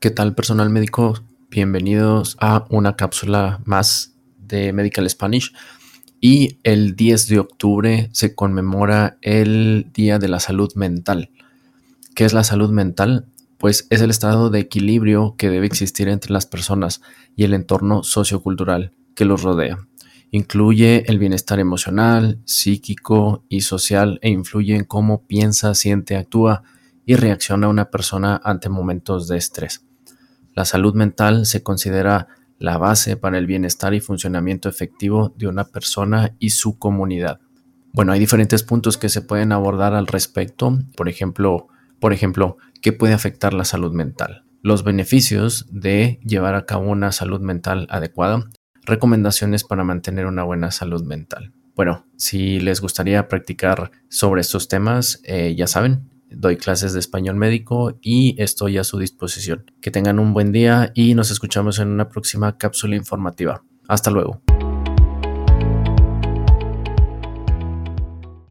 ¿Qué tal personal médico? Bienvenidos a una cápsula más de Medical Spanish. Y el 10 de octubre se conmemora el Día de la Salud Mental. ¿Qué es la salud mental? Pues es el estado de equilibrio que debe existir entre las personas y el entorno sociocultural que los rodea. Incluye el bienestar emocional, psíquico y social e influye en cómo piensa, siente, actúa y reacciona una persona ante momentos de estrés. La salud mental se considera la base para el bienestar y funcionamiento efectivo de una persona y su comunidad. Bueno, hay diferentes puntos que se pueden abordar al respecto. Por ejemplo, por ejemplo, ¿qué puede afectar la salud mental? Los beneficios de llevar a cabo una salud mental adecuada. Recomendaciones para mantener una buena salud mental. Bueno, si les gustaría practicar sobre estos temas, eh, ya saben, doy clases de español médico y estoy a su disposición. Que tengan un buen día y nos escuchamos en una próxima cápsula informativa. Hasta luego.